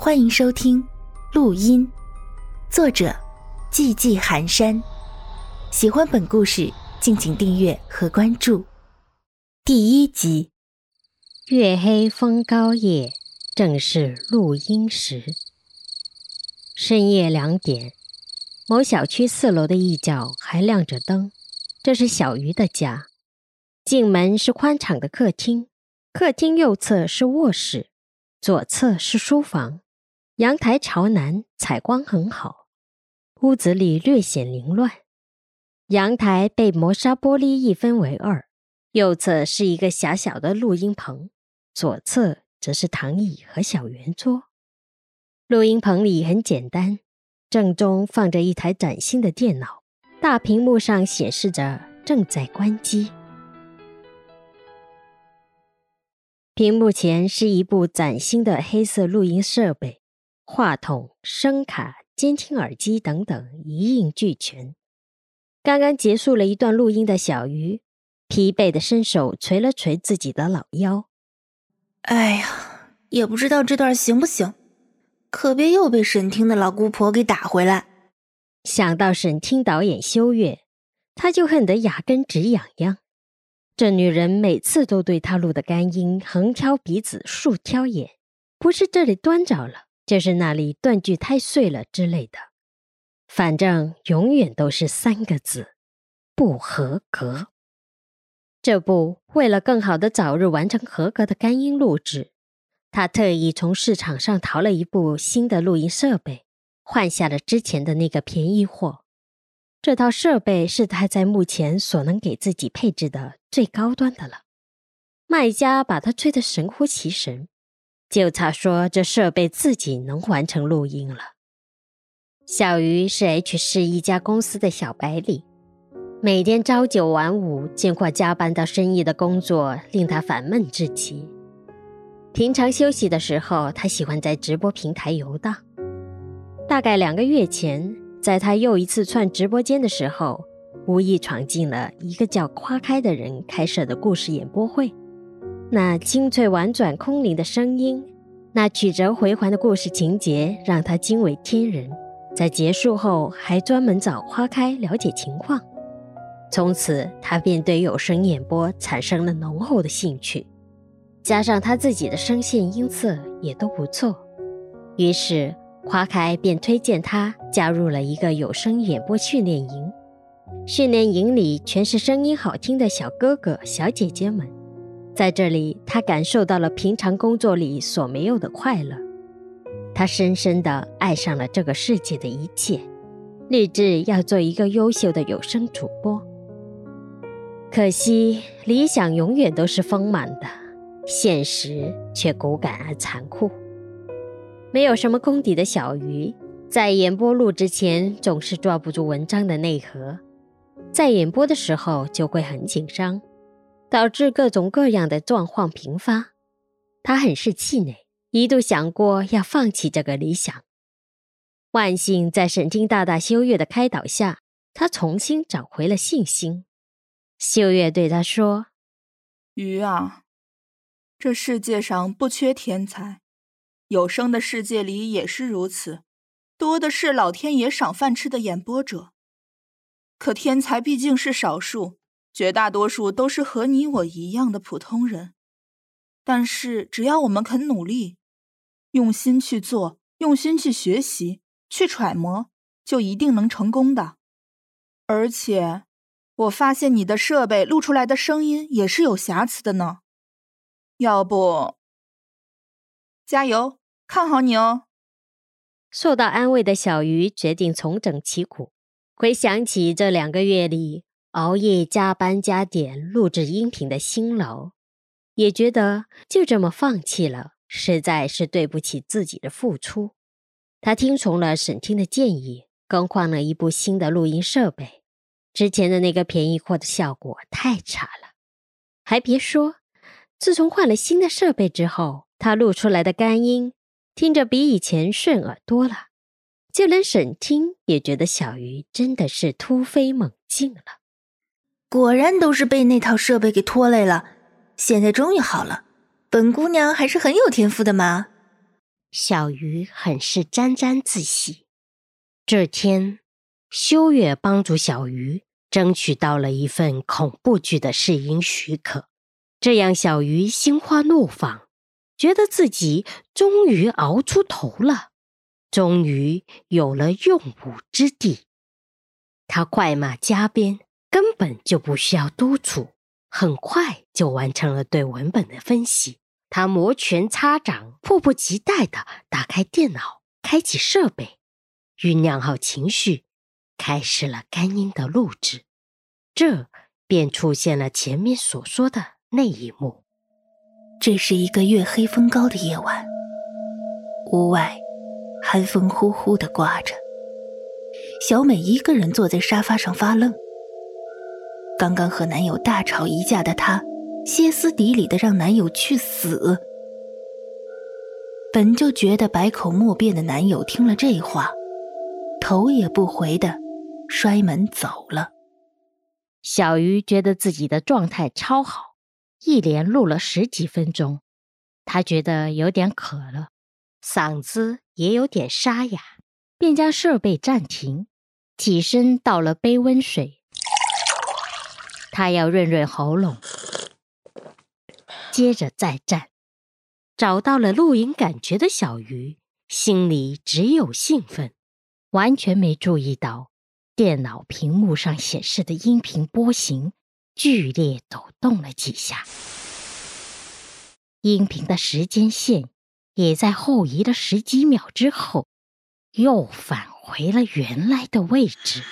欢迎收听录音，作者寂寂寒山。喜欢本故事，敬请订阅和关注。第一集，月黑风高夜，正是录音时。深夜两点，某小区四楼的一角还亮着灯，这是小鱼的家。进门是宽敞的客厅，客厅右侧是卧室，左侧是书房。阳台朝南，采光很好，屋子里略显凌乱。阳台被磨砂玻璃一分为二，右侧是一个狭小的录音棚，左侧则是躺椅和小圆桌。录音棚里很简单，正中放着一台崭新的电脑，大屏幕上显示着正在关机。屏幕前是一部崭新的黑色录音设备。话筒、声卡、监听耳机等等一应俱全。刚刚结束了一段录音的小鱼，疲惫的伸手捶了捶自己的老腰。哎呀，也不知道这段行不行，可别又被沈听的老姑婆给打回来。想到沈听导演修月，他就恨得牙根直痒痒。这女人每次都对他录的干音横挑鼻子竖挑眼，不是这里端着了。就是那里断句太碎了之类的，反正永远都是三个字：不合格。这不为了更好的早日完成合格的干音录制，他特意从市场上淘了一部新的录音设备，换下了之前的那个便宜货。这套设备是他在目前所能给自己配置的最高端的了。卖家把他吹得神乎其神。就差说这设备自己能完成录音了。小鱼是 H 市一家公司的小白领，每天朝九晚五，见过加班到深夜的工作令他烦闷至极。平常休息的时候，他喜欢在直播平台游荡。大概两个月前，在他又一次窜直播间的时候，无意闯进了一个叫花开的人开设的故事演播会。那清脆婉转、空灵的声音，那曲折回环的故事情节，让他惊为天人。在结束后，还专门找花开了解情况。从此，他便对有声演播产生了浓厚的兴趣。加上他自己的声线音色也都不错，于是花开便推荐他加入了一个有声演播训练营。训练营里全是声音好听的小哥哥、小姐姐们。在这里，他感受到了平常工作里所没有的快乐。他深深地爱上了这个世界的一切，立志要做一个优秀的有声主播。可惜，理想永远都是丰满的，现实却骨感而残酷。没有什么功底的小鱼，在演播录之前总是抓不住文章的内核，在演播的时候就会很紧张。导致各种各样的状况频发，他很是气馁，一度想过要放弃这个理想。万幸在沈听大大修月的开导下，他重新找回了信心。修月对他说：“鱼啊，这世界上不缺天才，有声的世界里也是如此，多的是老天爷赏饭吃的演播者。可天才毕竟是少数。”绝大多数都是和你我一样的普通人，但是只要我们肯努力，用心去做，用心去学习，去揣摩，就一定能成功的。而且，我发现你的设备录出来的声音也是有瑕疵的呢。要不，加油，看好你哦！受到安慰的小鱼决定重整旗鼓，回想起这两个月里。熬夜加班加点录制音频的辛劳，也觉得就这么放弃了，实在是对不起自己的付出。他听从了沈听的建议，更换了一部新的录音设备。之前的那个便宜货的效果太差了，还别说，自从换了新的设备之后，他录出来的干音听着比以前顺耳多了。就连沈听也觉得小鱼真的是突飞猛进了。果然都是被那套设备给拖累了，现在终于好了。本姑娘还是很有天赋的嘛。小鱼很是沾沾自喜。这天，修月帮助小鱼争取到了一份恐怖剧的试音许可，这样小鱼心花怒放，觉得自己终于熬出头了，终于有了用武之地。他快马加鞭，根本就不需要督促，很快就完成了对文本的分析。他摩拳擦掌，迫不及待地打开电脑，开启设备。酝酿好情绪，开始了干音的录制，这便出现了前面所说的那一幕。这是一个月黑风高的夜晚，屋外寒风呼呼的刮着。小美一个人坐在沙发上发愣。刚刚和男友大吵一架的她，歇斯底里的让男友去死。本就觉得百口莫辩的男友，听了这话。头也不回的摔门走了。小鱼觉得自己的状态超好，一连录了十几分钟，他觉得有点渴了，嗓子也有点沙哑，便将设备暂停，起身倒了杯温水。他要润润喉咙，接着再战。找到了录音感觉的小鱼，心里只有兴奋。完全没注意到，电脑屏幕上显示的音频波形剧烈抖动了几下，音频的时间线也在后移了十几秒之后，又返回了原来的位置。